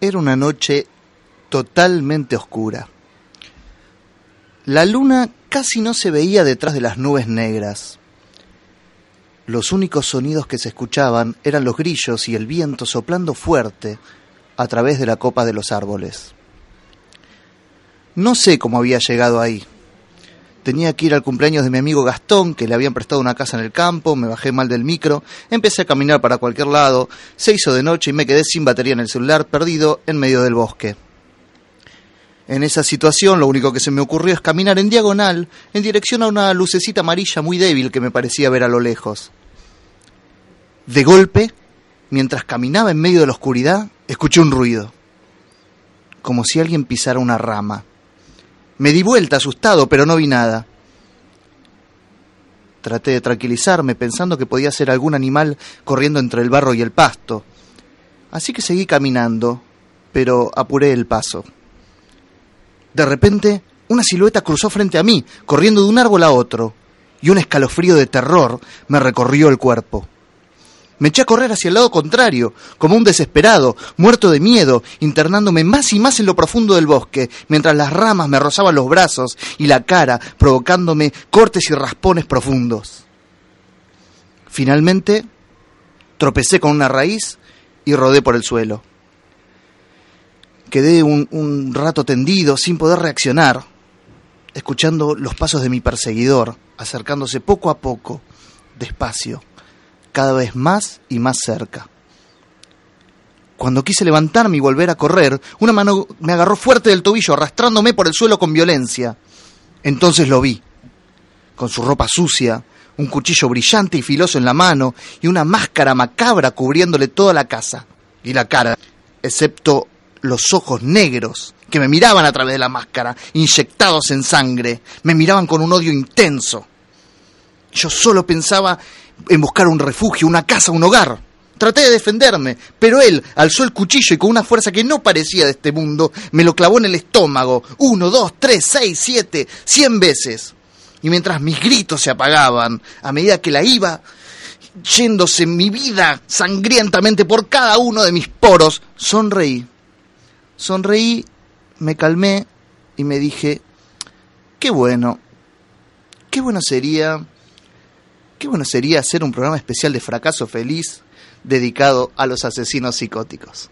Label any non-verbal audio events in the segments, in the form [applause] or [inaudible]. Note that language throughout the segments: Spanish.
Era una noche totalmente oscura. La luna casi no se veía detrás de las nubes negras. Los únicos sonidos que se escuchaban eran los grillos y el viento soplando fuerte a través de la copa de los árboles. No sé cómo había llegado ahí. Tenía que ir al cumpleaños de mi amigo Gastón, que le habían prestado una casa en el campo, me bajé mal del micro, empecé a caminar para cualquier lado, se hizo de noche y me quedé sin batería en el celular, perdido en medio del bosque. En esa situación lo único que se me ocurrió es caminar en diagonal en dirección a una lucecita amarilla muy débil que me parecía ver a lo lejos. De golpe, mientras caminaba en medio de la oscuridad, escuché un ruido, como si alguien pisara una rama. Me di vuelta asustado, pero no vi nada. Traté de tranquilizarme pensando que podía ser algún animal corriendo entre el barro y el pasto. Así que seguí caminando, pero apuré el paso. De repente, una silueta cruzó frente a mí, corriendo de un árbol a otro, y un escalofrío de terror me recorrió el cuerpo. Me eché a correr hacia el lado contrario, como un desesperado, muerto de miedo, internándome más y más en lo profundo del bosque, mientras las ramas me rozaban los brazos y la cara, provocándome cortes y raspones profundos. Finalmente, tropecé con una raíz y rodé por el suelo. Quedé un, un rato tendido, sin poder reaccionar, escuchando los pasos de mi perseguidor, acercándose poco a poco, despacio cada vez más y más cerca. Cuando quise levantarme y volver a correr, una mano me agarró fuerte del tobillo, arrastrándome por el suelo con violencia. Entonces lo vi, con su ropa sucia, un cuchillo brillante y filoso en la mano y una máscara macabra cubriéndole toda la casa y la cara, excepto los ojos negros que me miraban a través de la máscara, inyectados en sangre, me miraban con un odio intenso. Yo solo pensaba en buscar un refugio, una casa, un hogar. Traté de defenderme, pero él alzó el cuchillo y con una fuerza que no parecía de este mundo, me lo clavó en el estómago, uno, dos, tres, seis, siete, cien veces. Y mientras mis gritos se apagaban, a medida que la iba yéndose mi vida sangrientamente por cada uno de mis poros, sonreí. Sonreí, me calmé y me dije, qué bueno, qué bueno sería Qué bueno sería hacer un programa especial de fracaso feliz dedicado a los asesinos psicóticos.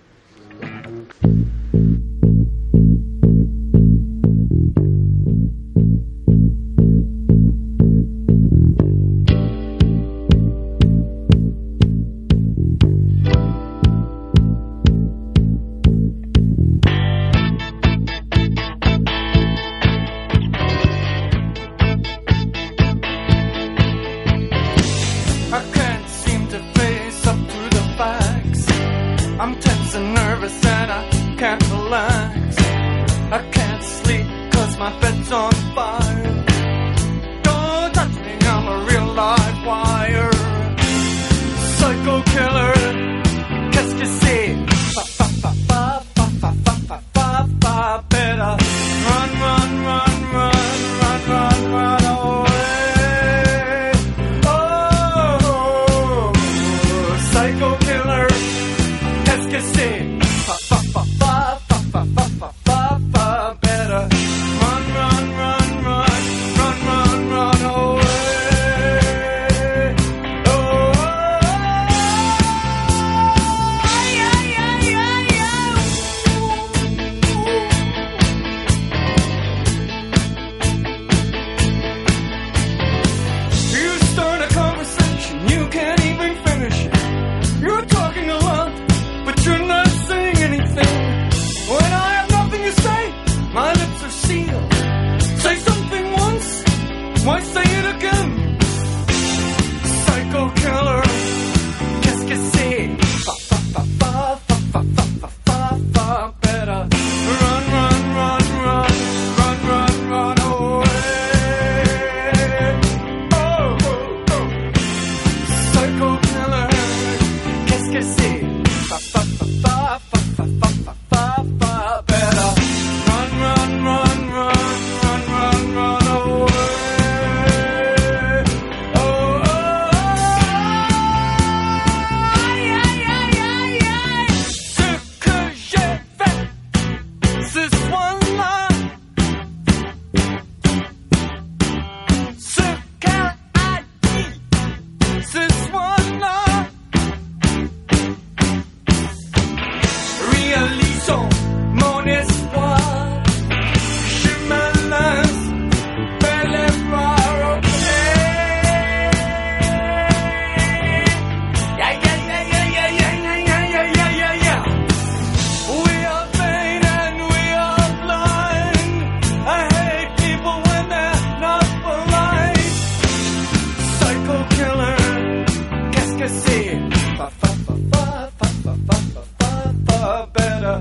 Far, far, far, far, far, far, far, far fa better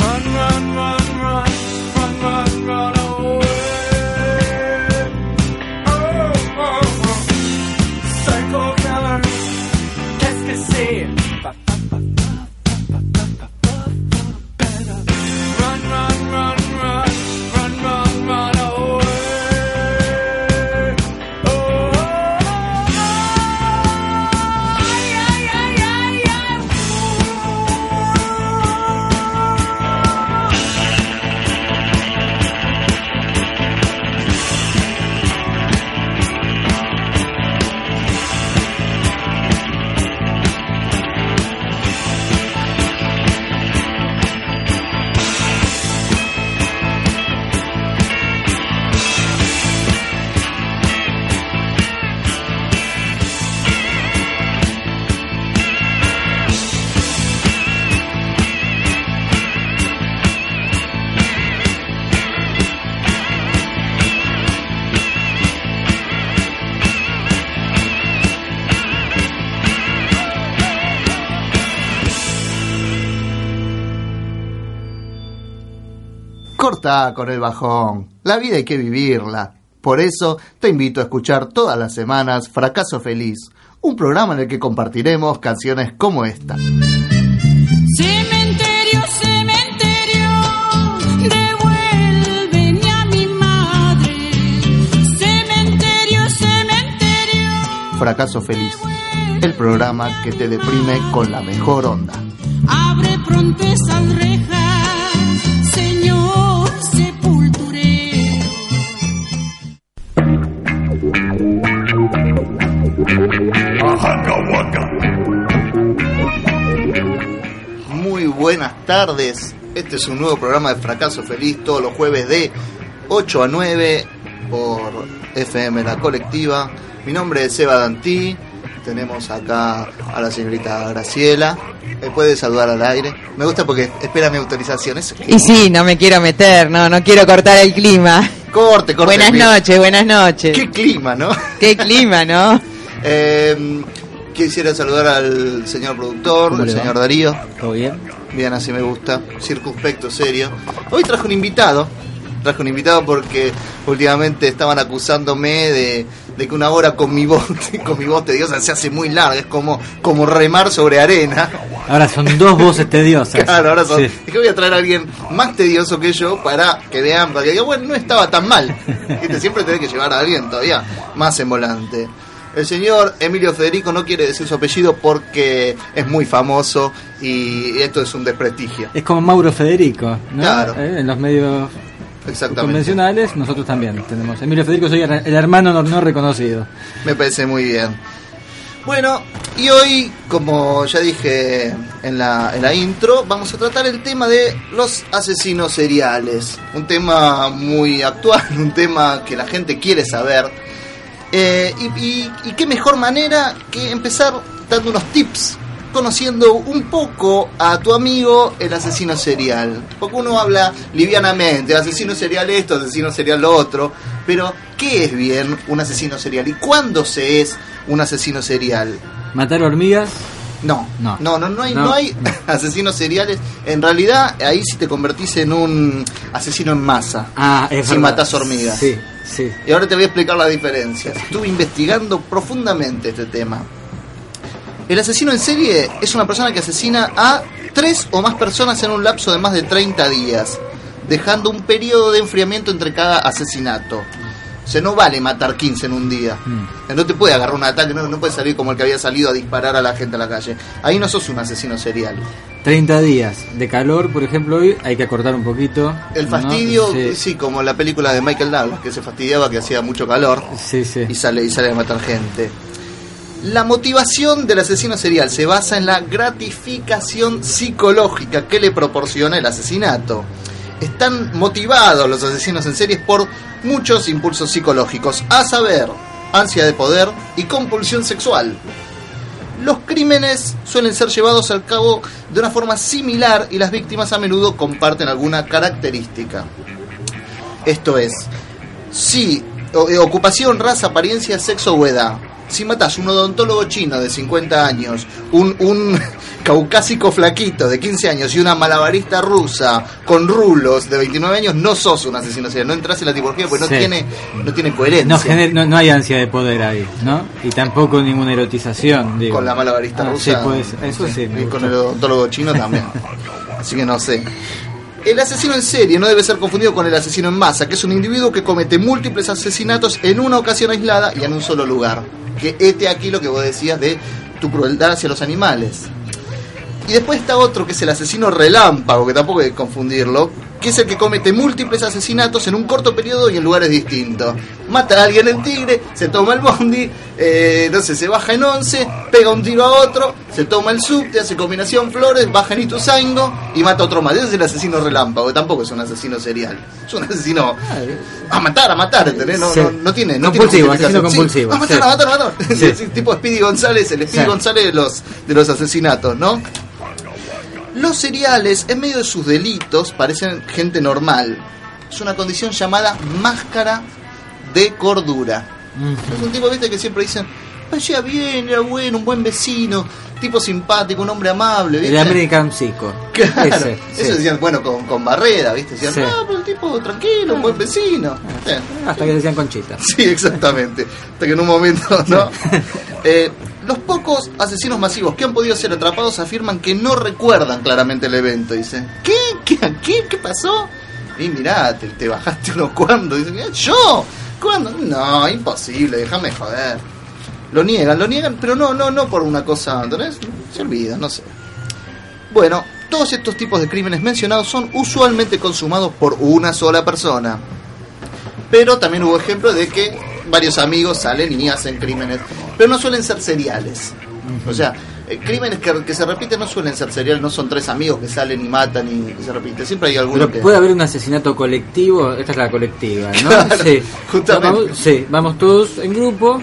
run run run. Con el bajón. La vida hay que vivirla. Por eso te invito a escuchar todas las semanas Fracaso Feliz, un programa en el que compartiremos canciones como esta. Cementerio, cementerio, devuélveme a mi madre. Cementerio, cementerio, Fracaso Feliz, el programa que te deprime con la mejor onda. abre pronto esas rejas, señor buenas tardes. Este es un nuevo programa de Fracaso Feliz todos los jueves de 8 a 9 por FM La Colectiva. Mi nombre es Seba Dantí. Tenemos acá a la señorita Graciela. ¿Me puede saludar al aire? Me gusta porque espera mi autorización. Es- Y sí, no me quiero meter, no, no quiero cortar el clima. Corte, corte. Buenas noches, buenas noches. Qué clima, ¿no? Qué clima, ¿no? [laughs] Eh, quisiera saludar al señor productor, ¿Cómo al señor Darío. ¿Todo bien? Bien, así me gusta. Circunspecto, serio. Hoy traje un invitado. Traje un invitado porque últimamente estaban acusándome de, de que una hora con mi voz, [laughs] con mi voz tediosa se hace muy larga. Es como, como remar sobre arena. Ahora son dos voces tediosas. Claro, ahora son. Sí. Dije, voy a traer a alguien más tedioso que yo para que vean, para que digan, bueno, no estaba tan mal. Viste, [laughs] Siempre tenés que llevar a alguien todavía más en volante. El señor Emilio Federico no quiere decir su apellido porque es muy famoso y esto es un desprestigio. Es como Mauro Federico, ¿no? Claro. Eh, En los medios Exactamente. convencionales nosotros también tenemos. Emilio Federico soy el hermano no, no reconocido. Me parece muy bien. Bueno, y hoy, como ya dije en la, en la intro, vamos a tratar el tema de los asesinos seriales. Un tema muy actual, [laughs] un tema que la gente quiere saber. Eh, y, y- y qué mejor manera que empezar dando unos tips, conociendo un poco a tu amigo el asesino serial. Porque uno habla livianamente, asesino serial esto, asesino serial lo otro, pero ¿qué es bien un asesino serial? ¿Y cuándo se es un asesino serial? Matar hormigas, No, no, No. no, no, hay, No. no hay [laughs] asesinos seriales. En realidad, ahí sí te convertís en un asesino en masa. ah, es Si verdad. matás hormigas. Sí, sí. Y ahora te voy a explicar las diferencias. Estuve investigando profundamente este tema. El asesino en serie es una persona que asesina a tres o más personas en un lapso de más de 30 días, dejando un periodo de enfriamiento entre cada asesinato. O sea, no vale matar 15 en un día. Mm. No te puede agarrar un ataque, no, no puedes salir como el que había salido a disparar a la gente a la calle. Ahí no sos un asesino serial. 30 días de calor, por ejemplo, hoy hay que acortar un poquito. El ¿no? fastidio, Sí, sí, como la película de Michael Douglas, que se fastidiaba que hacía mucho calor. sí. sí. y sale y sale a matar gente. La motivación del asesino serial se basa en la gratificación psicológica que le proporciona el asesinato. Están motivados los asesinos en series por muchos impulsos psicológicos, a saber, ansia de poder y compulsión sexual. Los crímenes suelen ser llevados al cabo de una forma similar y las víctimas a menudo comparten alguna característica. Esto es, o- eh, ocupación, raza, apariencia, sexo o edad. Si matás un odontólogo chino de 50 años, un, un [laughs] caucásico flaquito de 15 años y una malabarista rusa con rulos de 29 años, no sos un asesino serial. No entras en la tipología porque no Sí. tiene no tiene coherencia. No, gener- no, no hay ansia de poder ahí, ¿no? Y tampoco ninguna erotización, digo. Con la malabarista Ah, rusa. Sí, ser. Eso sí. me Y con el odontólogo chino también. Así que no sé. El asesino en serie no debe ser confundido con el asesino en masa, que es un individuo que comete múltiples asesinatos en una ocasión aislada y en un solo lugar. Que este aquí lo que vos decías de tu crueldad hacia los animales. Y después está otro que es el asesino relámpago, que tampoco hay que confundirlo, que es el que comete múltiples asesinatos en un corto periodo y en lugares distintos. Mata a alguien en Tigre, se toma el bondi, eh, no sé, se baja en 11, pega un tiro a otro, se toma el subte, hace combinación flores, baja en Ituzaingo y mata a otro más. Ese es el asesino relámpago, tampoco es un asesino serial. Es un asesino a matar, a matar, ¿entendés? No, Sí. no, no tiene... No Compulsivo, tiene compulsivo, Sí, a matar, sí. a matar, a matar. [laughs] Tipo Speedy González, el Speedy. González de los, de los asesinatos, ¿no? Los seriales, en medio de sus delitos, parecen gente normal. Es una condición llamada máscara de cordura. Es un tipo, viste, que siempre dicen, parecía bien, era bueno, un buen vecino, tipo simpático, un hombre amable, El ¿viste? American Psycho. Claro, Ese, eso sí. decían, bueno, con, con Barrera, ¿viste? Decían, Sí. ah, pero el tipo tranquilo, un buen vecino. Sí. Hasta que decían Conchita. Sí, exactamente. Hasta que en un momento, ¿no? Eh, los pocos asesinos masivos que han podido ser atrapados afirman que no recuerdan claramente el evento. Dicen, ¿qué? ¿Qué? ¿Qué, ¿Qué pasó? Y mirá, te, te bajaste unos [laughs] cuantos. Dicen, "¿Eh, ¿yo? ¿Cuándo? No, imposible, déjame joder. Lo niegan, lo niegan, pero no, no, no por una cosa, ¿entendés? Se olvidan, no sé. Bueno, todos estos tipos de crímenes mencionados son usualmente consumados por una sola persona. Pero también hubo ejemplos de que varios amigos salen y hacen crímenes, pero no suelen ser seriales. O sea, eh, crímenes que, que se repiten no suelen ser seriales, no son tres amigos que salen y matan y se repiten. Siempre hay alguno Pero que... puede haber un asesinato colectivo, esta es la colectiva, ¿no? [laughs] Claro, sí. justamente. Vamos, sí, vamos todos en grupo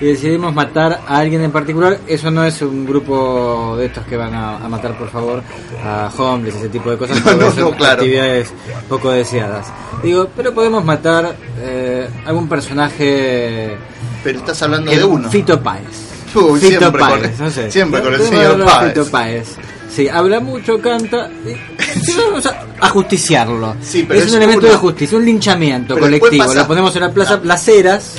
y decidimos matar a alguien en particular. Eso no es un grupo de estos que van a, a matar, por favor, a homeless, ese tipo de cosas. [laughs] No, no, son no, claro. actividades poco deseadas. Digo, pero podemos matar eh, algún personaje. Pero estás hablando de uno. Fito Páez. [laughs] Fito siempre con- Páez, no sé. siempre con el señor Páez. Fito Páez. Sí, habla mucho, canta. y- sí, vamos a, a justiciarlo. Sí, pero es, es un elemento uno. de justicia, un linchamiento Pero colectivo. Lo ponemos en la plaza Las Heras,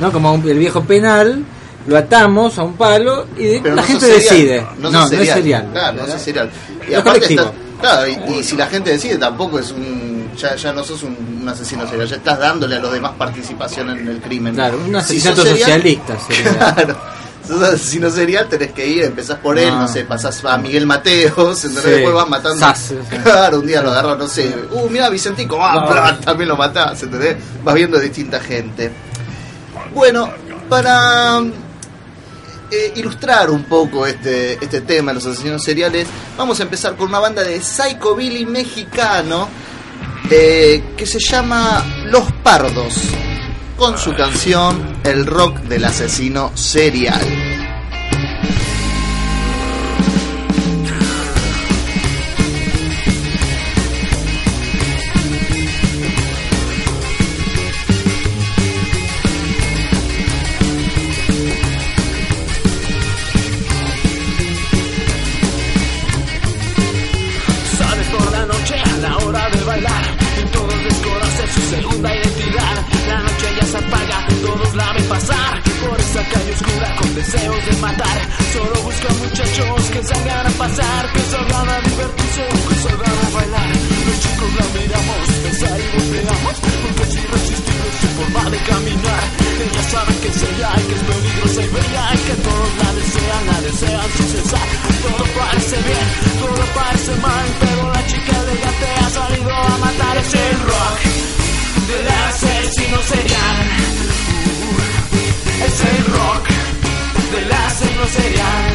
¿no? Como un- el viejo penal, lo atamos a un palo y de- la no gente serial. decide. No, No, sos no es serial. Claro, no sos serial. Y Es aparte colectivo. está- claro, y, y si la gente decide tampoco es un ya, ya no sos un, un asesino serial, ya estás dándole a los demás participación en el crimen. Claro, un Si asesinato serial- socialista sería. [laughs] Claro. Si sos asesino serial tenés que ir, empezás por él, Ah. no sé, pasás a Miguel Mateos. Sí. después vas matando. Sas. Claro, un día lo agarras, no sé, uh, mira Vicentico, ah, No. también lo matás, ¿entendés? Vas viendo distinta gente. Bueno, para eh, ilustrar un poco este, este tema de los asesinos seriales, vamos a empezar con una banda de psychobilly mexicano eh, que se llama Los Pardos, con su canción El rock del asesino serial. Deseos de matar. Solo buscan muchachos que salgan a pasar, que salgan a divertirse, que salgan a bailar. Los chicos la miramos, pensar y volteamos, porque es irresistible su forma de caminar. Ella sabe que es ella que es peligrosa y bella y que todos la desean, la desean sin cesar. Asesino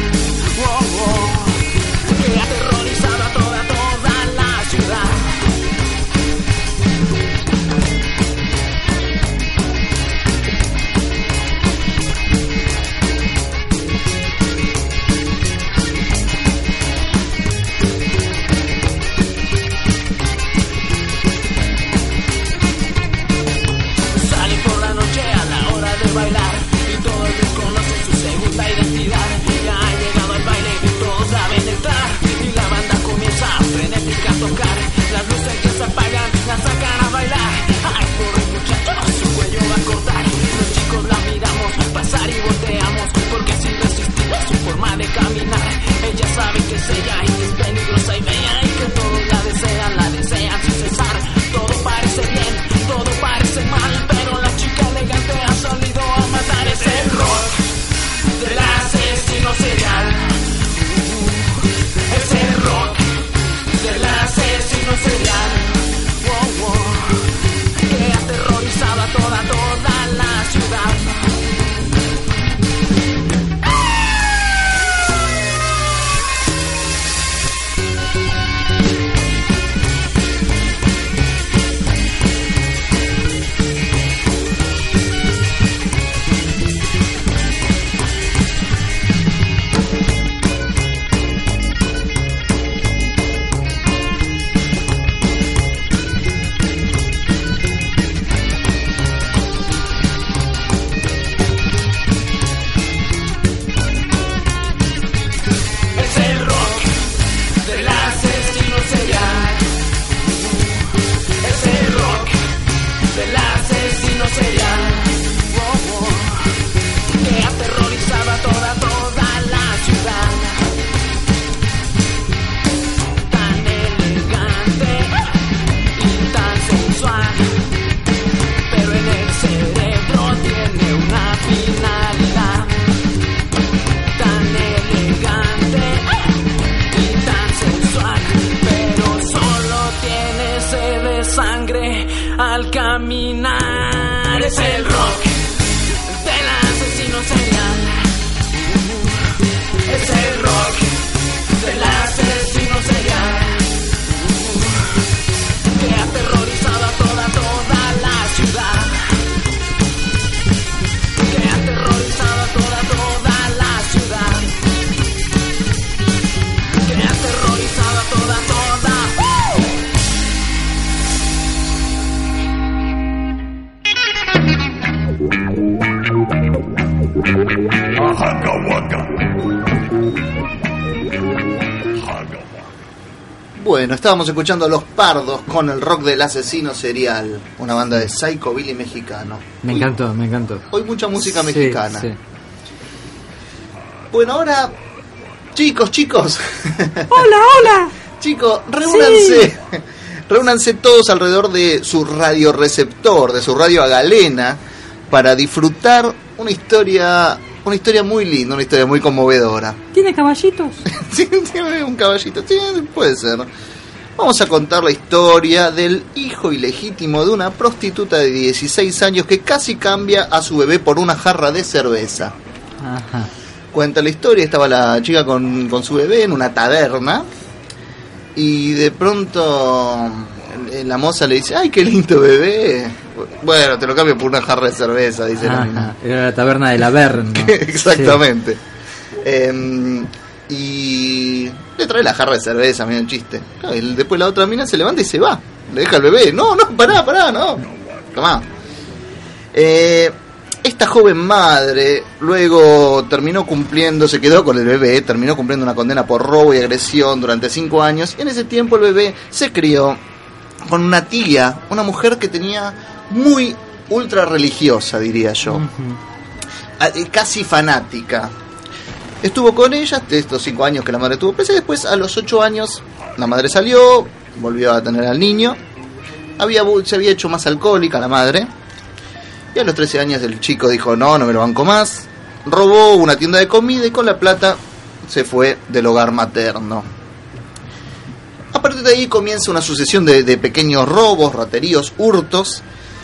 Bueno, estábamos escuchando a Los Pardos con el rock del asesino serial, una banda de psycho Billy mexicano. Me Hoy- encantó, me encantó. Hoy mucha música Sí, mexicana. sí. Bueno, ahora, chicos, chicos, [laughs] Hola, hola. chicos, reúnanse, [laughs] reúnanse todos alrededor de su radioreceptor, de su radio a galena, para disfrutar una historia, una historia muy linda, una historia muy conmovedora. ¿Tiene caballitos? [laughs] Sí, tiene un caballito, sí, puede ser. Vamos a contar la historia del hijo ilegítimo de una prostituta de 16 años que casi cambia a su bebé por una jarra de cerveza. Ajá. Cuenta la historia, estaba la chica con, con su bebé en una taberna y de pronto eh, la moza le dice, ay, qué lindo bebé. Bueno, te lo cambio por una jarra de cerveza, dice la mina. Ajá. Era la taberna de la Verne. [laughs] Exactamente. Em, y le trae la jarra de cerveza, medio un chiste. Claro, y después la otra mina se levanta y se va. Le deja al bebé. No, no, pará, pará, no. Tomá. Eh, esta joven madre luego terminó cumpliendo, se quedó con el bebé, terminó cumpliendo una condena por robo y agresión durante cinco años. Y en ese tiempo el bebé se crió con una tía, una mujer que tenía muy ultra religiosa, diría yo Ujú. a- eh, casi fanática. Estuvo con ella estos cinco años que la madre tuvo presa después a los ocho años la madre salió, volvió a tener al niño, había, se había hecho más alcohólica la madre y a los 13 años el chico dijo no, no me lo banco más, robó una tienda de comida y con la plata se fue del hogar materno. A partir de ahí comienza una sucesión de, de pequeños robos, rateríos, hurtos,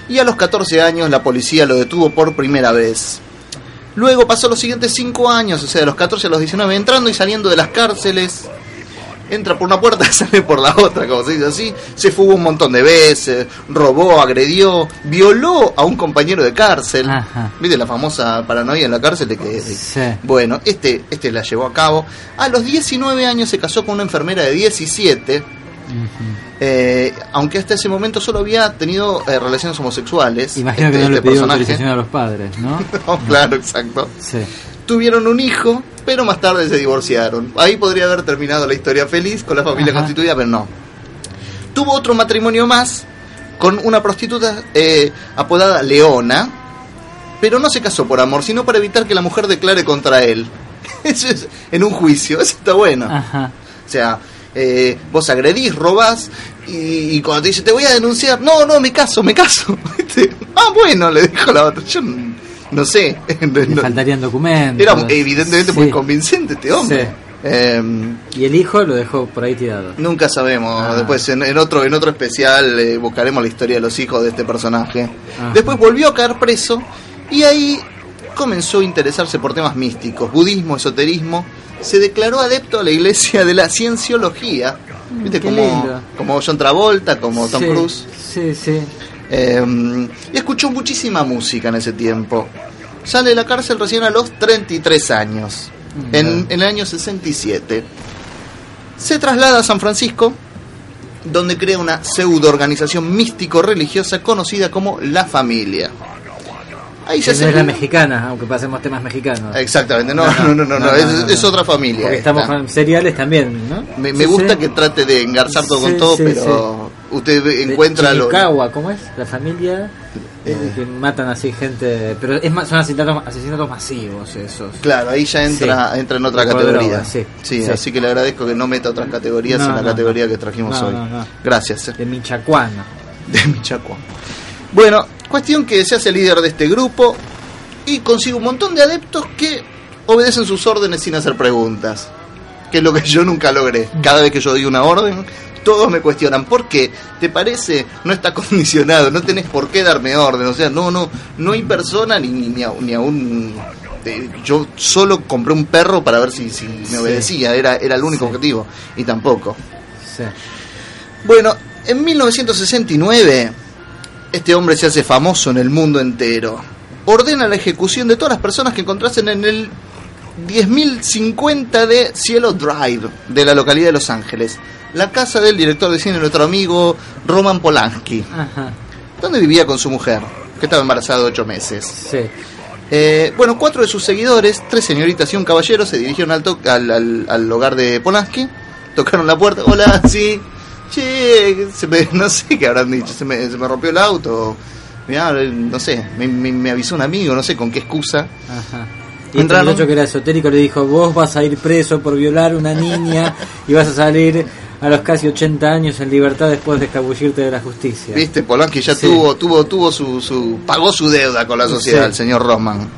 y a los 14 años la policía lo detuvo por primera vez. Luego pasó los siguientes 5 años, o sea, de los 14 a los 19, entrando y saliendo de las cárceles. Entra por una puerta y [laughs] sale por la otra, como se dice así. Se fugó un montón de veces, robó, agredió, violó a un compañero de cárcel. Ajá. ¿Viste la famosa paranoia en la cárcel de que Sí. bueno, este, este la llevó a cabo. A los 19 años se casó con una enfermera de 17, Ujú. Eh, aunque hasta ese momento solo había tenido eh, relaciones homosexuales. Imagino este- que no le este pidió personaje. autorización a los padres, ¿no? [laughs] No, claro, exacto. Sí. Tuvieron un hijo, pero más tarde se divorciaron. Ahí podría haber terminado la historia feliz con la familia Ajá. constituida, pero no. tuvo otro matrimonio más con una prostituta eh, apodada Leona, pero no se casó por amor, sino para evitar que la mujer declare contra él. [laughs] Eso es en un juicio, eso está bueno. Ajá. O sea, eh, vos agredís, robás y, y cuando te dice te voy a denunciar, no, no, me caso, me caso. [laughs] Ah, bueno, le dijo la otra. Yo no, sé. [laughs] Le No- faltarían documentos. era evidentemente muy convincente este hombre. Sí. Eh, Y el hijo lo dejó por ahí tirado. nunca sabemos. Ah. Después en, en otro en otro especial eh, buscaremos la historia de los hijos de este personaje. Ajá. Después volvió a caer preso y ahí comenzó a interesarse por temas místicos, budismo, esoterismo. Se declaró adepto a la iglesia de la cienciología. ¿Viste? Mm, qué como, como John Travolta, como Tom Sí, Cruise. Sí, sí. Eh, y escuchó muchísima música en ese tiempo. Sale de la cárcel recién a los 33 años, en, en el año 67. Se traslada a San Francisco, donde crea una pseudo organización místico-religiosa conocida como La Familia. Ahí se hace es la mexicana, aunque pasemos temas mexicanos. Exactamente, no, no, no, no, no, es, no, es no. otra familia. Porque esta. estamos con seriales también, ¿no? Me, me Sí, gusta sí. que trate de engarzar todo con todo, pero usted encuentra lo, ¿cómo es? La familia Eh. que matan así gente, pero es más, son asesinatos, asesinatos masivos esos. Claro, ahí ya entra, entra en otra Por categoría. droga, sí, Sí, sí. así que le agradezco que no meta otras categorías en la categoría que trajimos hoy. Gracias. eh. De Michacuano. De Michacuán. Bueno, cuestión que se hace líder de este grupo y consigue un montón de adeptos que obedecen sus órdenes sin hacer preguntas. Que es lo que yo nunca logré. Cada vez que yo doy una orden, todos me cuestionan. ¿Por qué? ¿Te parece? No está [laughs] condicionado, no tenés por qué darme orden. O sea, no, no, no hay persona ni, ni, ni, a, ni a un... eh, yo solo compré un perro para ver si, si me Sí. obedecía, era, era el único Sí. objetivo. Y tampoco. Sí. Bueno, en 1969 este hombre se hace famoso en el mundo entero. Ordena la ejecución de todas las personas que encontrasen en el 10.050 de Cielo Drive de la localidad de Los Ángeles, la casa del director de cine, nuestro amigo Roman Polanski, Ajá. donde vivía con su mujer, que estaba embarazada de 8 meses. Sí. Eh, bueno, cuatro de sus seguidores, tres señoritas y un caballero, se dirigieron al, al- al hogar de Polanski, tocaron la puerta, hola, sí, che, se me- [laughs] no sé qué habrán dicho, se me, se me rompió el auto, mirá, no sé, me, me- me avisó un amigo, no sé con qué excusa. Ajá. Y Entraron- muchacho que era esotérico le dijo, vos vas a ir preso por violar a una niña y vas a salir a los casi 80 años en libertad después de escabullirte de la justicia. Viste, Polanski ya Sí. tuvo, tuvo, tuvo su, su, pagó su deuda con la sociedad, Sí. el señor Rosman.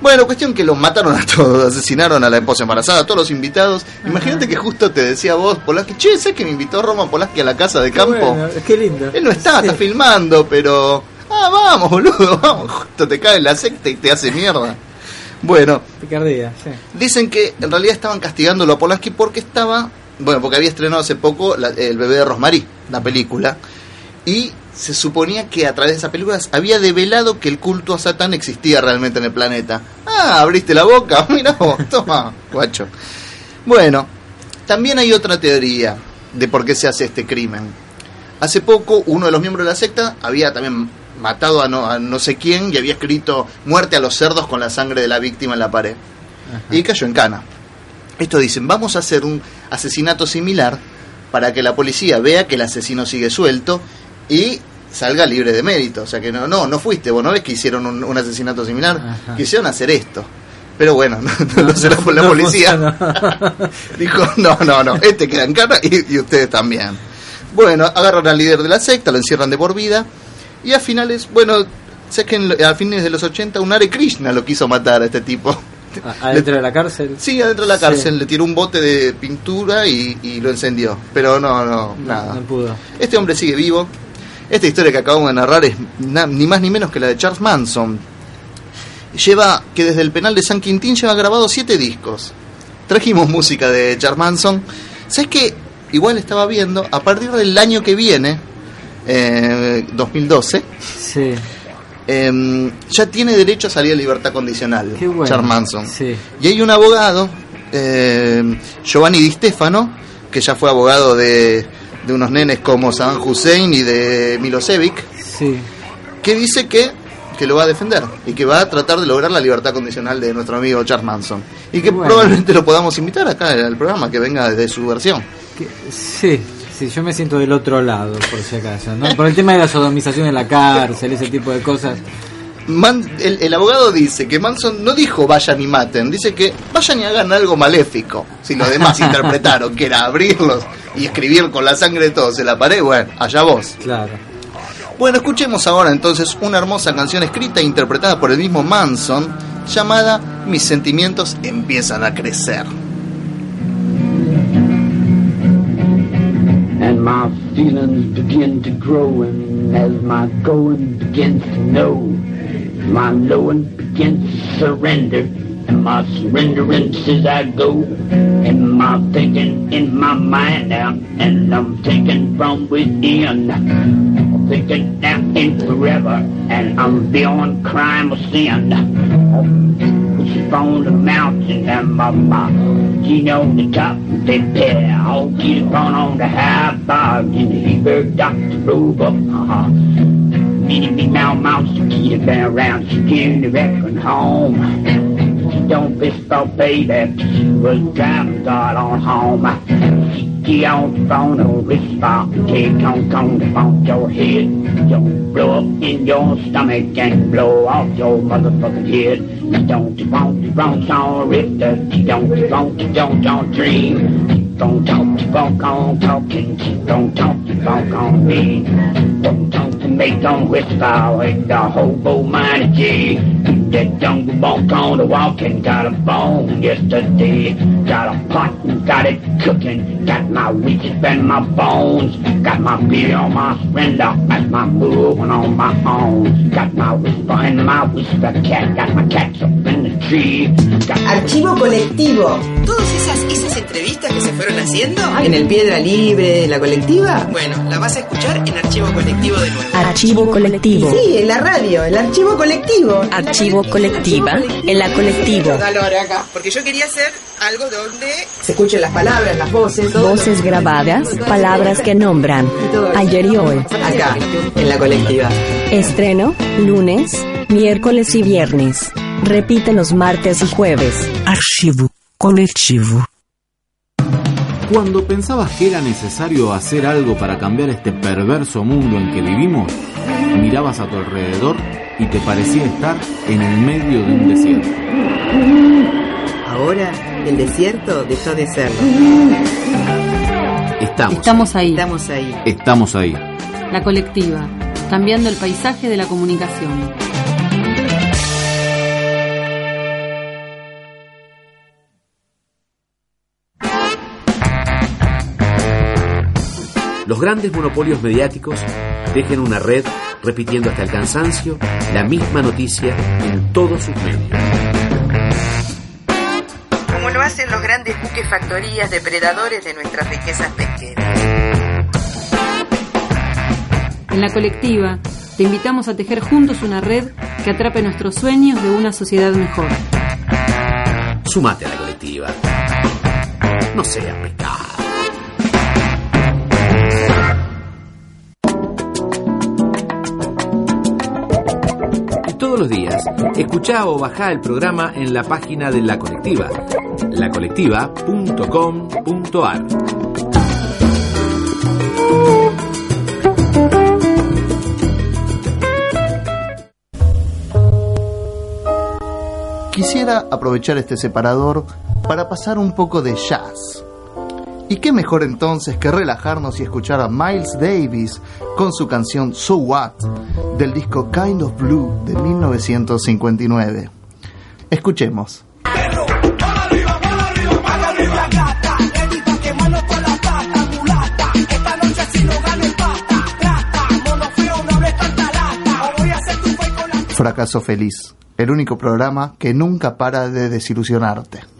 Bueno, cuestión que los mataron a todos, asesinaron a la esposa embarazada, a todos los invitados. Imagínate que justo te decía vos, Polanski, che, ¿sabes que me invitó Roman Polanski a la casa de Qué campo? bueno, qué lindo. Él no está, Sí. está filmando, pero... Ah, vamos, boludo, [laughs] vamos, justo te cae la secta y te hace mierda. Bueno, Picardía, sí. dicen que en realidad estaban castigándolo a Polanski porque estaba... Bueno, porque había estrenado hace poco la- El bebé de Rosmarie, la película. Y se suponía que a través de esa película había develado que el culto a Satán existía realmente en el planeta. Ah, abriste la boca, [laughs] mira vos, toma, guacho. Bueno, también hay otra teoría de por qué se hace este crimen. Hace poco uno de los miembros de la secta había también matado a no, a no sé quién y había escrito muerte a los cerdos con la sangre de la víctima en la pared. Y cayó en cana. Esto dicen, vamos a hacer un asesinato similar para que la policía vea que el asesino sigue suelto y salga libre de mérito. O sea que no, no, no fuiste, vos no ves que hicieron un, un asesinato similar, Ajá. quisieron hacer esto. Pero bueno, [laughs] no, no lo será por la no policía. [laughs] Dijo, no, no, no, este queda en cana y, y ustedes también. Bueno, agarran al líder de la secta, lo encierran de por vida. Y a finales, bueno, sé que en a fines de los 80 un Hare Krishna lo quiso matar a este tipo. [laughs] Adentro de la cárcel. Sí, adentro de la Sí. cárcel le tiró un bote de pintura y, y lo encendió. Pero no, no, nada. No pudo. Este hombre sigue vivo. Esta historia que acabamos de narrar es ni más ni menos que la de Charles Manson. Lleva, que desde el penal de San Quintín lleva grabado siete discos. Trajimos música de Charles Manson. ¿Sabes qué? Igual estaba viendo, a partir del año que viene, eh, 2012, Sí. eh, ya tiene derecho a salir a libertad condicional. Bueno. Charles Manson. Sí. Y hay un abogado, eh, Giovanni Di Stefano, que ya fue abogado de, de unos nenes como Saddam Hussein y de Milosevic, Sí. que dice que, que lo va a defender y que va a tratar de lograr la libertad condicional de nuestro amigo Charles Manson. Y que Bueno. probablemente lo podamos invitar acá al programa, que venga desde su versión. Que- sí. Sí, yo me siento del otro lado, por si acaso, ¿no? Por el tema de la sodomización en la cárcel, ese tipo de cosas. Man- el, el abogado dice que Manson no dijo vayan y maten, dice que vayan y hagan algo maléfico. Si los demás [laughs] interpretaron que era abrirlos y escribir con la sangre de todos en la pared, bueno, allá vos. Claro. Bueno, escuchemos ahora entonces una hermosa canción escrita e interpretada por el mismo Manson llamada Mis sentimientos empiezan a crecer. and my feelings begin to grow and as my going begins to know my knowing begins to surrender and my surrenderance as I go and my thinking in my mind now and I'm thinking from within thinking now and forever and I'm beyond crime or sin on the mountain and my mom. She know the top of the pair. I'll keep on on the high bar in the Heber Dr. Robe up. Uh-huh. Now mounts to keep it around. Came to reckon home. Don't fist off baby. She was driving God on home. She on the phone and whisper. Take on, on the phone your head. Don't blow up in your stomach and blow off your motherfucking head. Don't you want you want on Richter. Don't you want you don't don't dream. On talk, keep on on talking. On talk, keep on on me. Don't talk to me, don't whisper with the hobo mind G. That jungle walk on the walking, got a bone yesterday. Got a pot and got it cooking. Got my witches and my bones. Got my beer on my surrender. Got my moving on my own. Got my whisper and my whisper cat. Got my cats up in the tree. Got Archivo colectivo. Todas esas, esas entrevistas que se fueron haciendo, En el Piedra Libre, en la colectiva. bueno, la vas a escuchar en Archivo Colectivo de nuevo. Archivo colectivo. Sí, en la radio, el archivo colectivo. Archivo colectiva. En la colectiva. calor acá, porque yo quería hacer algo donde Se escuchan las palabras, las voces, todo. Voces grabadas, palabras que nombran. Ayer y hoy. Acá, en la colectiva. Estreno, lunes, miércoles y viernes. Repite los martes y jueves. Archivo coletivo. Cuando pensabas que era necesario hacer algo para cambiar este perverso mundo en que vivimos, mirabas a tu alrededor y te parecía estar en el medio de un desierto. ahora el desierto dejó de serlo. Estamos, Estamos ahí, Estamos ahí. estamos ahí. la colectiva, cambiando el paisaje de la comunicación. Los grandes monopolios mediáticos dejen una red repitiendo hasta el cansancio la misma noticia en todos sus medios. Como lo hacen los grandes buques factorías depredadores de nuestras riquezas pesqueras. En la colectiva, te invitamos a tejer juntos una red que atrape nuestros sueños de una sociedad mejor. Sumate a la colectiva. No sea todos los días, escuchá o bajá el programa en la página de La Colectiva, lacolectiva.com.ar. Quisiera aprovechar este separador para pasar un poco de jazz. ¿Y qué mejor entonces que relajarnos y escuchar a Miles Davis con su canción So What del disco Kind of Blue de 1959? Escuchemos. Fracaso Feliz, el único programa que nunca para de desilusionarte.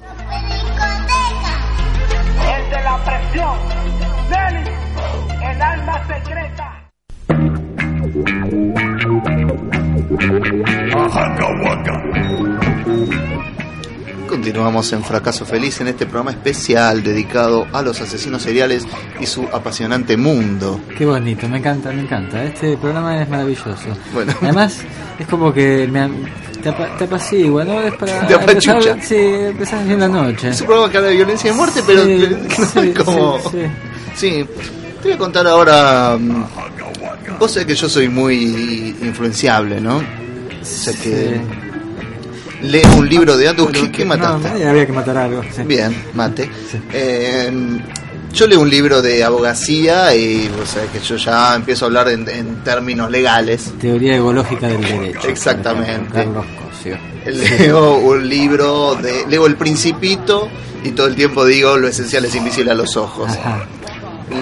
Continuamos en Fracaso Feliz en este programa especial dedicado a los asesinos seriales y su apasionante mundo. Qué bonito, me encanta, me encanta. Este programa es maravilloso. Bueno. Además, es como que me, te, apa- te apacigua, ¿no? Es para [laughs] Te apachucha. empezar, sí, empezar bien la noche. Es un programa que habla de violencia y muerte, pero Sí, [laughs] no sí, es como... sí, Sí, Te voy a contar ahora. Vos sabés que yo soy muy influenciable, ¿no? O sea que. Leo un libro de Andu. ¿Qué, qué mataste? No, había que matar algo. sí. Bien, mate. Eh, yo leo un libro de abogacía y vos sabés que yo ya empiezo a hablar en, en términos legales. Teoría ecológica del derecho. Exactamente. Carlos Cosio. [laughs] Leo un libro de. Leo El Principito y todo el tiempo digo lo esencial es invisible a los ojos. Ajá.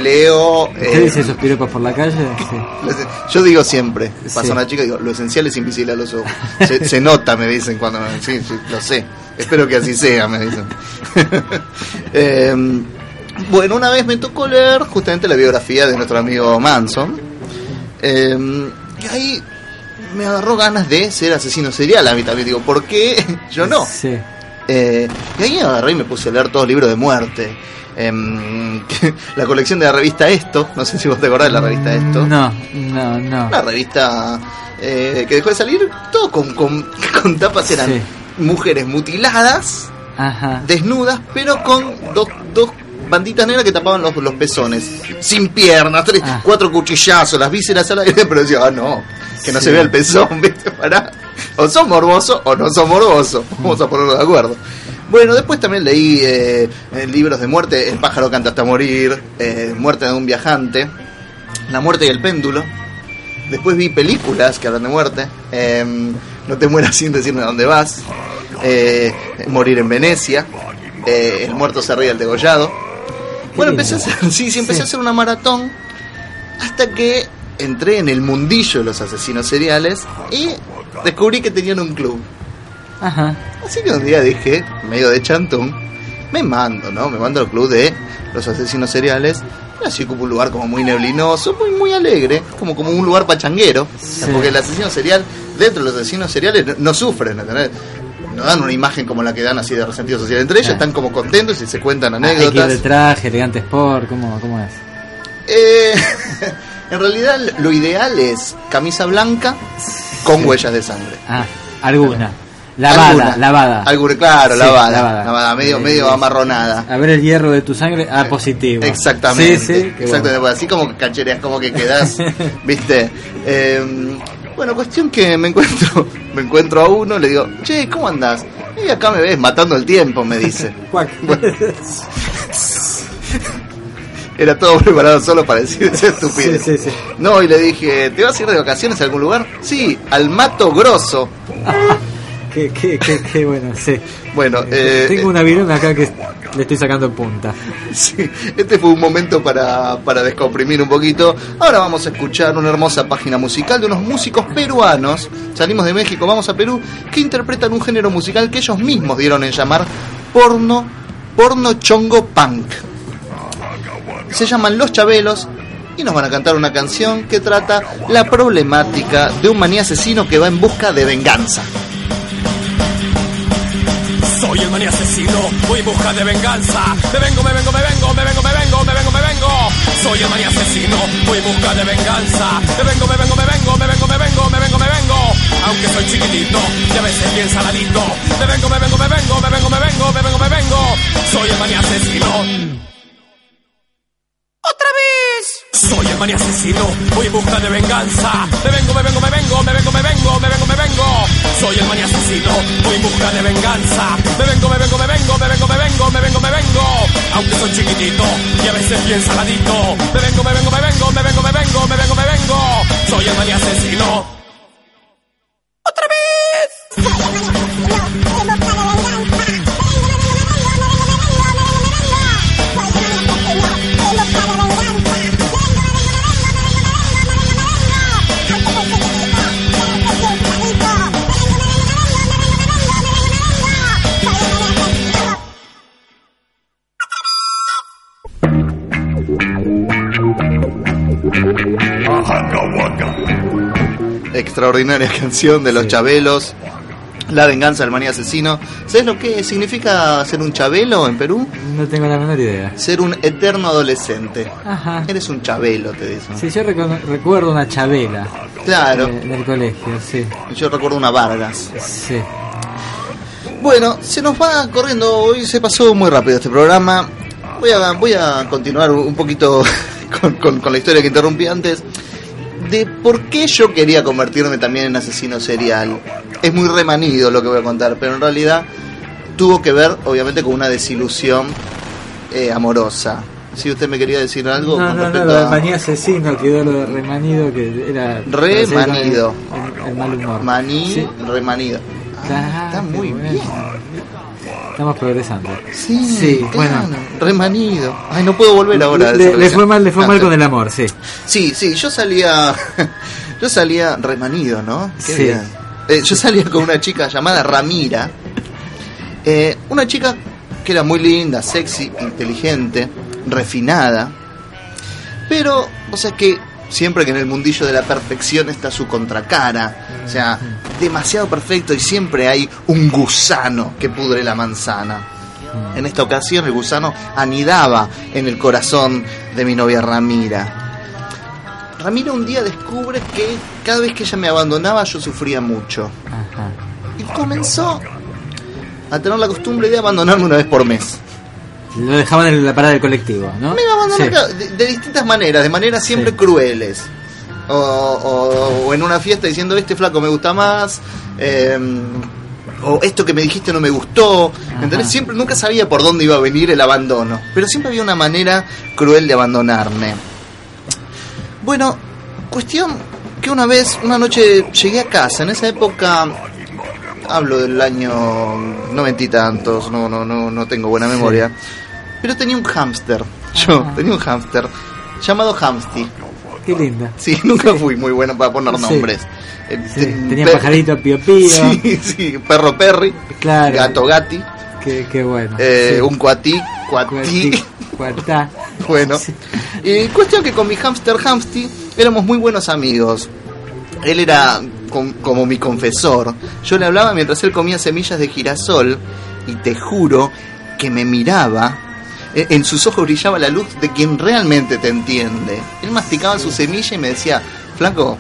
Leo. ¿Usted eh, dice esos piropos por la calle? Sí. [laughs] yo digo siempre, pasa Sí. una chica y digo, lo esencial es invisible a los ojos. Se, se nota, me dicen cuando. Sí, sí, lo sé. Espero que así sea, me dicen. [laughs] Eh, bueno, una vez me tocó leer justamente la biografía de nuestro amigo Manson. Eh, y ahí me agarró ganas de ser asesino serial a mí también. Digo, ¿por qué [laughs] yo no? Sí. Eh, y ahí agarré y me puse a leer todos los libros de muerte. Que- [laughs] la colección de la revista Esto, no sé si vos te acordás de la revista Esto. No, no, no. Una revista eh, que dejó de salir, todo con, con, [laughs] con tapas eran Sí. mujeres mutiladas, Ajá. desnudas, pero con dos, dos banditas negras que tapaban los, los pezones, sin piernas, tres, Ah. cuatro cuchillazos, las vísceras al aire, [laughs] pero decía, ah, no, que no Sí. se vea el pezón, ¿viste? Pará. O sos morboso o no sos morboso, vamos a ponernos de acuerdo. Bueno, después también leí eh, libros de muerte, El pájaro canta hasta morir, eh, Muerte de un viajante, La muerte y el péndulo. Después vi películas que hablan de muerte, eh, No te mueras sin decirme a dónde vas, eh, Morir en Venecia, El muerto se ríe del degollado. Bueno, empecé a hacer, sí, sí, empecé a hacer una maratón hasta que entré en el mundillo de los asesinos seriales y descubrí que tenían un club. Ajá. Así que un día dije, medio de chantón, me mando, ¿no? Me mando al club de los asesinos seriales. Así como un lugar como muy neblinoso, muy muy alegre, como como un lugar pachanguero. Sí. Porque el asesino serial, dentro de los asesinos seriales, no, no sufren, ¿entendés? No dan una imagen como la que dan así de resentido social. Entre ellos Ah. están como contentos y se cuentan Hay que ir anécdotas. de traje, elegante sport, ¿cómo, cómo es? Eh, [laughs] en realidad lo ideal es camisa blanca con huellas de sangre. Ah, alguna. Lavada, Alguna. lavada. Alguna, claro, Sí, lavada, lavada. lavada, medio, medio amarronada. A ver el hierro de tu sangre, ah, positivo. Exactamente. Sí, sí, exactamente. bueno. Así como que cachereas, como que quedas, [laughs] ¿viste? Eh, bueno, cuestión que me encuentro, [laughs] me encuentro a uno, le digo, che, ¿cómo andás? Y acá me ves matando el tiempo, me dice. [laughs] Era todo preparado solo para decir esa estupidez. Sí, sí, sí. No, y le dije, ¿te vas a ir de vacaciones a algún lugar? Sí, al Mato Grosso. Qué, qué, qué, qué bueno, sí. Bueno, eh, Tengo una virome acá que le estoy sacando en punta. Sí, este fue un momento para, para descomprimir un poquito. Ahora vamos a escuchar una hermosa página musical de unos músicos peruanos. Salimos de México, vamos a Perú, que interpretan un género musical que ellos mismos dieron en llamar porno, porno chongo punk. Se llaman Los Chabelos y nos van a cantar una canción que trata la problemática de un maní asesino que va en busca de venganza. Soy el maní asesino, voy en busca de venganza. Me vengo, me vengo, me vengo, me vengo, me vengo, me vengo, me vengo. Soy el maní asesino, voy en busca de venganza. Me vengo, me vengo, me vengo, me vengo, me vengo, me vengo, me vengo. Aunque soy chiquitito y a veces bien saladito. Me vengo, me vengo, me vengo, me vengo, me vengo, me vengo, me vengo. Soy el maní asesino. ¡Otra vez! Soy el maní asesino, voy en busca de venganza. Me vengo, me vengo, me vengo, me vengo, me vengo, me vengo, me vengo. Soy el maní asesino, voy en busca de venganza. Me vengo, me vengo, me vengo, me vengo, me vengo, me vengo, me vengo. Aunque soy chiquitito y a veces bien saladito. Me vengo, me vengo, me vengo, me vengo, me vengo, me vengo, me vengo. Soy el maní asesino. Extraordinaria [laughs] canción de los Chabelos. La venganza del maní asesino. ¿Sabes lo que significa ser un chabelo en Perú? No tengo la menor idea. Ser un eterno adolescente. Ajá. Eres un chabelo, te dicen. Sí, yo recuerdo una chabela. Claro. eh, del colegio, sí. Yo recuerdo una Vargas. Sí. Bueno, se nos va corriendo. Hoy se pasó muy rápido este programa. Voy a, voy a continuar un poquito [laughs] con, con- con la historia que interrumpí antes, de por qué yo quería convertirme también en asesino serial. Es muy remanido lo que voy a contar, pero en realidad tuvo que ver, obviamente, con una desilusión eh, amorosa. Si usted me quería decir algo No, con no, no, respecto lo de a- maní asesino quedó lo de remanido que era. Remanido. El, el mal humor. Maní, Sí. remanido. Ah, está muy bueno. bien. Estamos progresando. Sí, Sí, bueno. remanido. Ay, no puedo volver ahora. Le, le fue mal, le fue mal con el amor, sí. Sí, sí, yo salía. [laughs] Yo salía remanido, ¿no? Qué Sí. bien. Eh, yo salía con una chica llamada Ramira. Eh, una chica que era muy linda, sexy, inteligente, refinada. Pero, o sea que siempre que en el mundillo de la perfección está su contracara. O sea, demasiado perfecto y siempre hay un gusano que pudre la manzana. En esta ocasión el gusano anidaba en el corazón de mi novia Ramira. Ramira un día descubre que cada vez que ella me abandonaba yo sufría mucho. Y comenzó a tener la costumbre de abandonarme una vez por mes. Lo dejaban en la parada del colectivo, ¿no? Me Sí. de, de distintas maneras, de maneras siempre crueles. O, o- o en una fiesta diciendo, este flaco me gusta más, eh, o esto que me dijiste no me gustó. ¿Entendés? Siempre, nunca sabía por dónde iba a venir el abandono. Pero siempre había una manera cruel de abandonarme. Bueno, cuestión que una vez, una noche llegué a casa, en esa época hablo del año noventa y tantos, no, no, no, no tengo buena memoria. Pero tenía un hámster. [laughs] Yo tenía un hámster llamado Hamsty. Qué linda. Sí, [laughs] nunca fui muy bueno para poner nombres. Eh, Sí, ten- tenía per- pajarito pío pío. [laughs] Sí, sí, perro Perry, Claro. gato Gatti, Qué, qué bueno. eh, Sí. un cuatí, cuatí. Cuartá. Bueno, y cuestión que con mi hámster Hamsty éramos muy buenos amigos. Él era com- como mi confesor. Yo le hablaba mientras él comía semillas de girasol y te juro que me miraba. E- En sus ojos brillaba la luz de quien realmente te entiende. Él masticaba su semilla y me decía, flaco,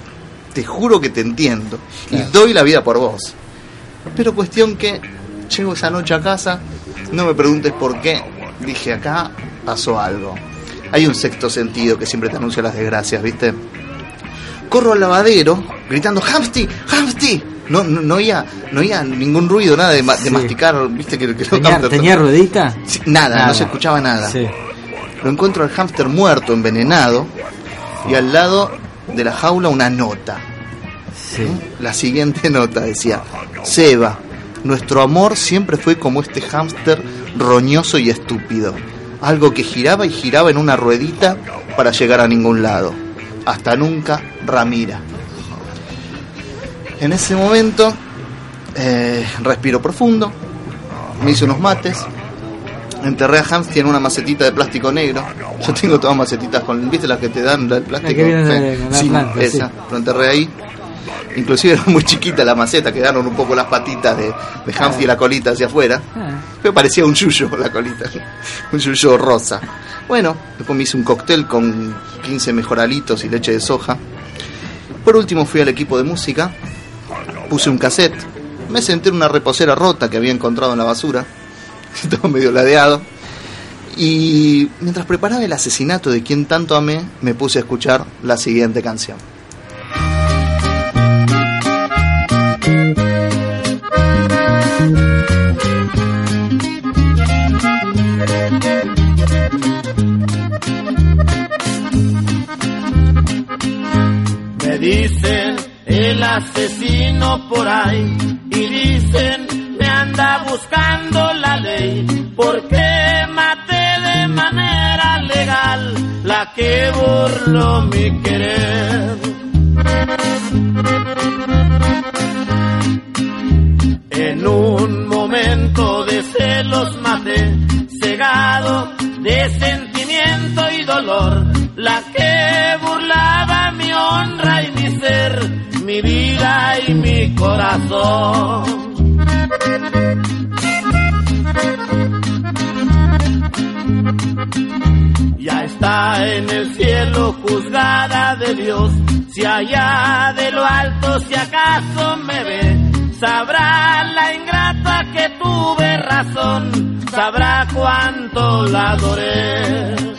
te juro que te entiendo. Y doy la vida por vos. Pero cuestión que llego esa noche a casa, no me preguntes por qué, dije acá pasó algo. Hay un sexto sentido que siempre te anuncia las desgracias, ¿viste? Corro al lavadero gritando ¡Hamsty! ¡Hamsty! No, no, ningún ruido, nada de, ma- de Sí. masticar, ¿viste? Que, que ¿Tenía, tenía ruedita? Sí, nada, Nada. no se escuchaba nada. Sí. Lo encuentro al hámster muerto, envenenado, y al lado de la jaula una nota. Sí. La siguiente [laughs] nota decía, Seba, nuestro amor siempre fue como este hámster roñoso y estúpido. Algo que giraba y giraba en una ruedita para llegar a ningún lado. Hasta nunca, Ramira. En ese momento, eh, respiro profundo, me hice unos mates, enterré a Hamsty en una macetita de plástico negro. Yo tengo todas macetitas con, ¿viste las que te dan del plástico? Sí. de- la Sí, planta, sí. esa, lo enterré ahí. Inclusive era muy chiquita la maceta, quedaron un poco las patitas de, de Hamsty y la colita hacia afuera. Ah. Me parecía un yuyo la colita, [laughs] un yuyo rosa. Bueno, después me hice un cóctel con 15 mejoralitos y leche de soja. Por último fui al equipo de música, puse un cassette, me senté en una reposera rota que había encontrado en la basura, [laughs] estaba medio ladeado, y mientras preparaba el asesinato de quien tanto amé, me puse a escuchar la siguiente canción. Asesino por ahí y dicen me anda buscando la ley porque maté de manera legal la que burló mi querer. En un momento de celos maté, cegado de sentimiento y dolor, la que y mi corazón. Ya está en el cielo juzgada de Dios, si allá de lo alto si acaso me ve, sabrá la ingrata que tuve razón, sabrá cuánto la adoré.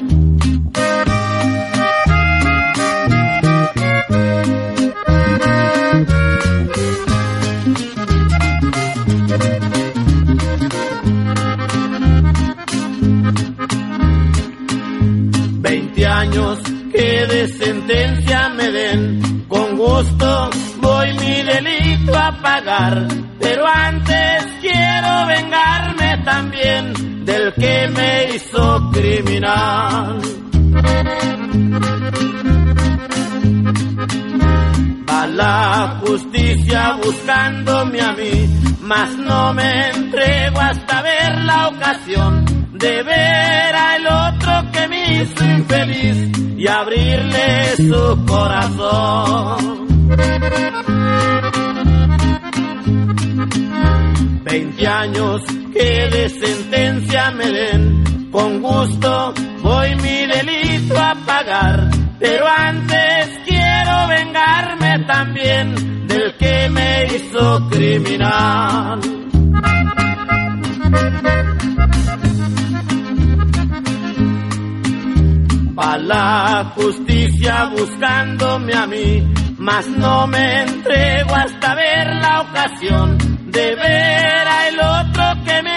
Pero antes quiero vengarme también del que me hizo criminal. Va la justicia buscándome a mí, mas no me entrego hasta ver la ocasión de ver al otro que me hizo infeliz y abrirle su corazón. Veinte años que de sentencia me den, con gusto voy mi delito a pagar, pero antes quiero vengarme también del que me hizo criminal. Pa' la justicia buscándome a mí, mas no me entrego hasta ver la ocasión de ver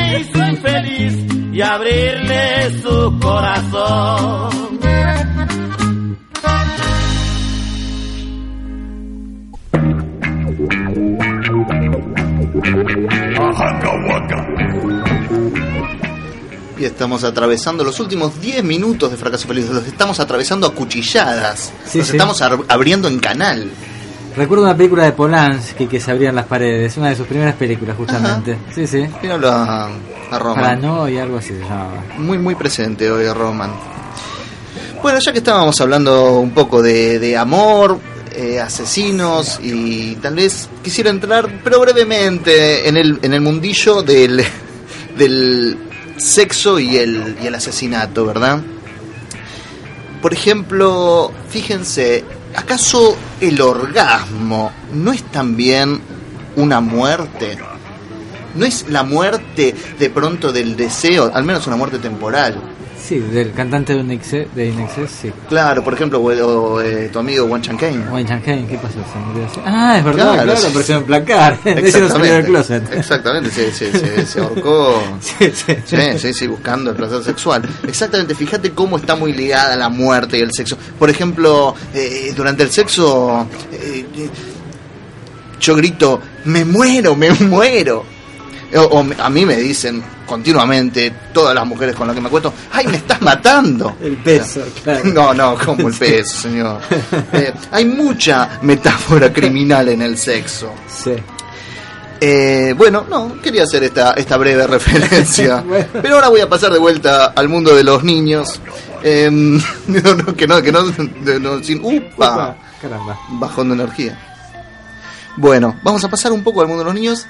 me hizo infeliz y abrirle su corazón. Y estamos atravesando los últimos 10 minutos de Fracaso Feliz. Los estamos atravesando a cuchilladas. Sí, los sí. estamos abriendo en canal. Recuerdo una película de Polanski que se abrían las paredes, una de sus primeras películas justamente. Sí, sí. Míralo a, a Roman. Paranoia, algo así se llamaba. Muy, muy presente hoy Roman. Bueno, ya que estábamos hablando un poco de, de amor, eh, asesinos y tal vez quisiera entrar, pero brevemente, en el, en el mundillo del, [laughs] del sexo y el, y el asesinato, ¿verdad? Por ejemplo, fíjense, ¿acaso el orgasmo no es también una muerte? ¿No es la muerte de pronto del deseo, al menos una muerte temporal? Sí, del cantante de Inexcess, de Inexcess, sí. Claro, por ejemplo, o, o, eh, tu amigo Wan Chan Kane. Wayne Chan Kane, ¿qué pasó? Se murió así. Ah, es verdad, Claro, claro, sí. apareció en placar. [laughs] Ese no salió del closet. Exactamente, se, se, se, se [laughs] ahorcó. Sí, sí. Sí, sí, sí, buscando el placer sexual. Exactamente, fíjate cómo está muy ligada la muerte y el sexo. Por ejemplo, eh, durante el sexo, eh, yo grito, me muero, me muero. O, o a mí me dicen continuamente, todas las mujeres con las que me acuesto, ¡ay, me estás matando! El peso, claro. No, no, como el peso, señor. Eh, hay mucha metáfora criminal en el sexo. Sí. Eh, bueno, no, quería hacer esta, esta breve referencia. [laughs] Pero ahora voy a pasar de vuelta al mundo de los niños. Eh, [laughs] no, no, que no, que no, de- no, sin, upa, Upa, caramba. bajón de energía. Bueno, vamos a pasar un poco al mundo de los niños.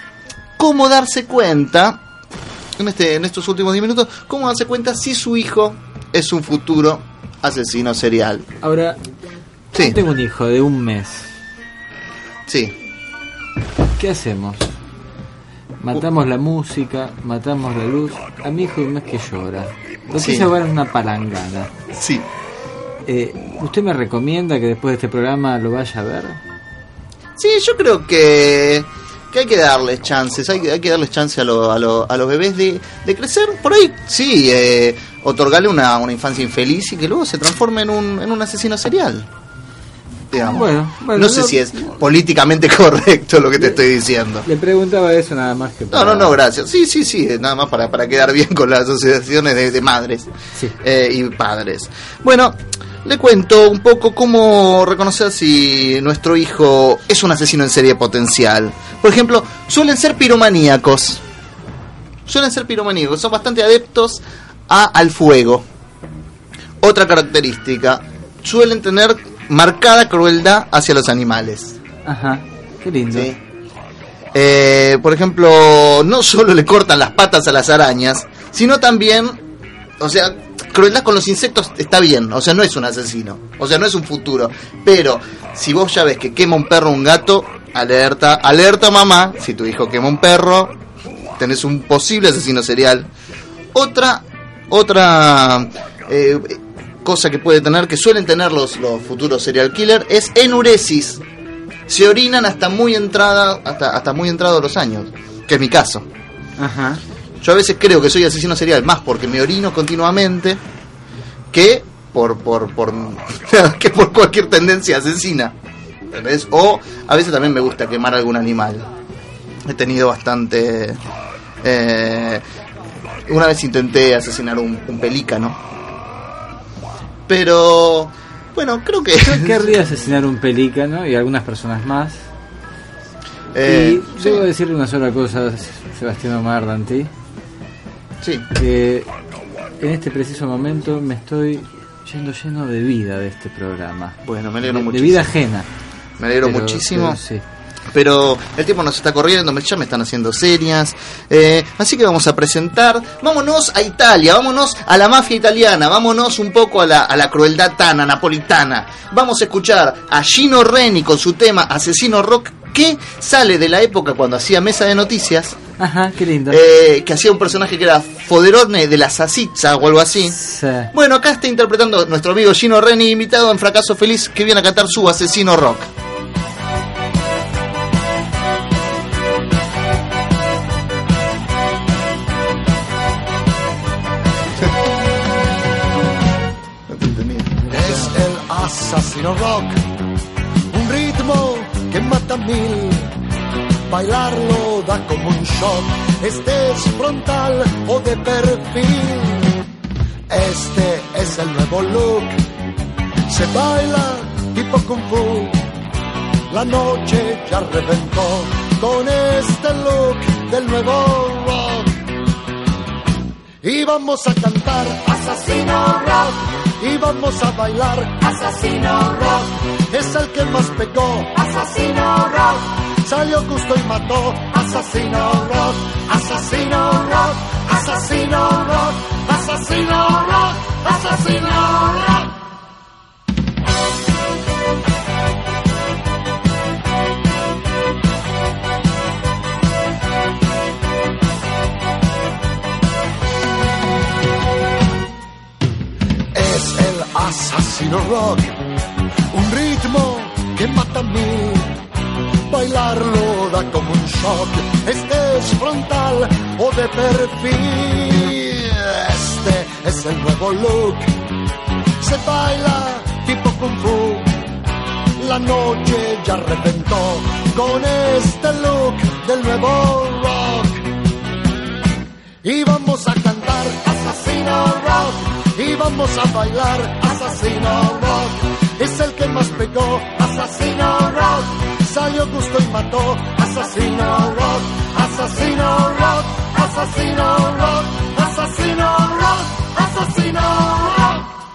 ¿Cómo darse cuenta, en, este, en estos últimos 10 minutos, cómo darse cuenta si su hijo es un futuro asesino serial? Ahora, Sí. tengo un hijo de un mes. Sí. ¿Qué hacemos? Matamos la música, matamos la luz. A mi hijo de un mes que llora. Lo Sí. quise llevar una palangana. Sí. Eh, ¿Usted me recomienda que después de este programa lo vaya a ver? Sí, yo creo que, que hay que darles chances, hay, que- hay que darles chance a, lo- a, lo- a los bebés de, de crecer. Por ahí, sí, eh, otorgarle una, una infancia infeliz y que luego se transforme en un, en un asesino serial. Digamos. Bueno, bueno, no sé si es políticamente [laughs] correcto lo que te estoy diciendo. Le preguntaba eso nada más que No, no, no, gracias. Sí, sí, sí, nada más para, para quedar bien con las asociaciones de, de madres Sí. eh, y padres. Bueno, le cuento un poco cómo reconocer si nuestro hijo es un asesino en serie potencial. Por ejemplo, suelen ser piromaníacos. Suelen ser piromaníacos, son bastante adeptos a, al fuego. Otra característica, suelen tener marcada crueldad hacia los animales. Ajá, qué lindo. Sí. Eh, por ejemplo, no solo le cortan las patas a las arañas, sino también, o sea, crueldad con los insectos está bien, o sea, no es un asesino, o sea, no es un futuro. Pero si vos ya ves que quema un perro un gato, alerta, alerta mamá, si tu hijo quema un perro, tenés un posible asesino serial. Otra, otra eh, cosa que puede tener, que suelen tener los, los futuros serial killer, es enuresis se orinan hasta muy entrada hasta hasta muy entrados los años que es mi caso Ajá. Yo a veces creo que soy asesino serial más porque me orino continuamente que por por por [laughs] que por cualquier tendencia asesina ¿entendés? O a veces también me gusta quemar algún animal. He tenido bastante... eh, una vez intenté asesinar un, un pelícano. Pero... Bueno, creo que... Yo [laughs] querría asesinar un pelícano y algunas personas más. Eh, y debo decirle una sola cosa, Sebastián Omar Danti. Sí. Que en este preciso momento me estoy yendo lleno de vida de este programa. Bueno, me alegro de, de muchísimo. vida ajena. Me alegro Pero- muchísimo. pero sí. Pero el tiempo nos está corriendo, me- ya me están haciendo señas. Eh, así que vamos a presentar. Vámonos a Italia, vámonos a la mafia italiana, vámonos un poco a la, a la crueldad tana, napolitana. Vamos a escuchar a Gino Reni con su tema Asesino Rock, que sale de la época cuando hacía mesa de noticias. Ajá, qué lindo. eh, que hacía un personaje que era Foderone de la Sasizza o algo así. Bueno, acá está interpretando nuestro amigo Gino Reni, invitado en Fracaso Feliz, que viene a cantar su Asesino Rock. Es el asesino rock, mil. Bailarlo da como un shock, este es frontal o de perfil. Este es el nuevo look, se baila tipo kung fu. La noche ya reventó con este look del nuevo rock. Y vamos a cantar Asesino Rock. Y vamos a bailar Asesino Rock. Es el que más pegó Asesino Rock. Salió justo y mató Asesino Rock. Asesino Rock. Asesino Rock. Asesino Rock. Asesino Rock. es el asesino rock, que mata a mí. Bailarlo da como un shock, este es frontal o de perfil. Este es el nuevo look, se baila tipo kung fu. La noche ya reventó con este look del nuevo rock. Y vamos a cantar Asesino Rock. Y vamos a bailar Asesino Rock es el que más pegó. Asesino Rock, salió gusto y mató. Asesino Rock, asesino Rock, asesino Rock, asesino Rock, asesino Rock.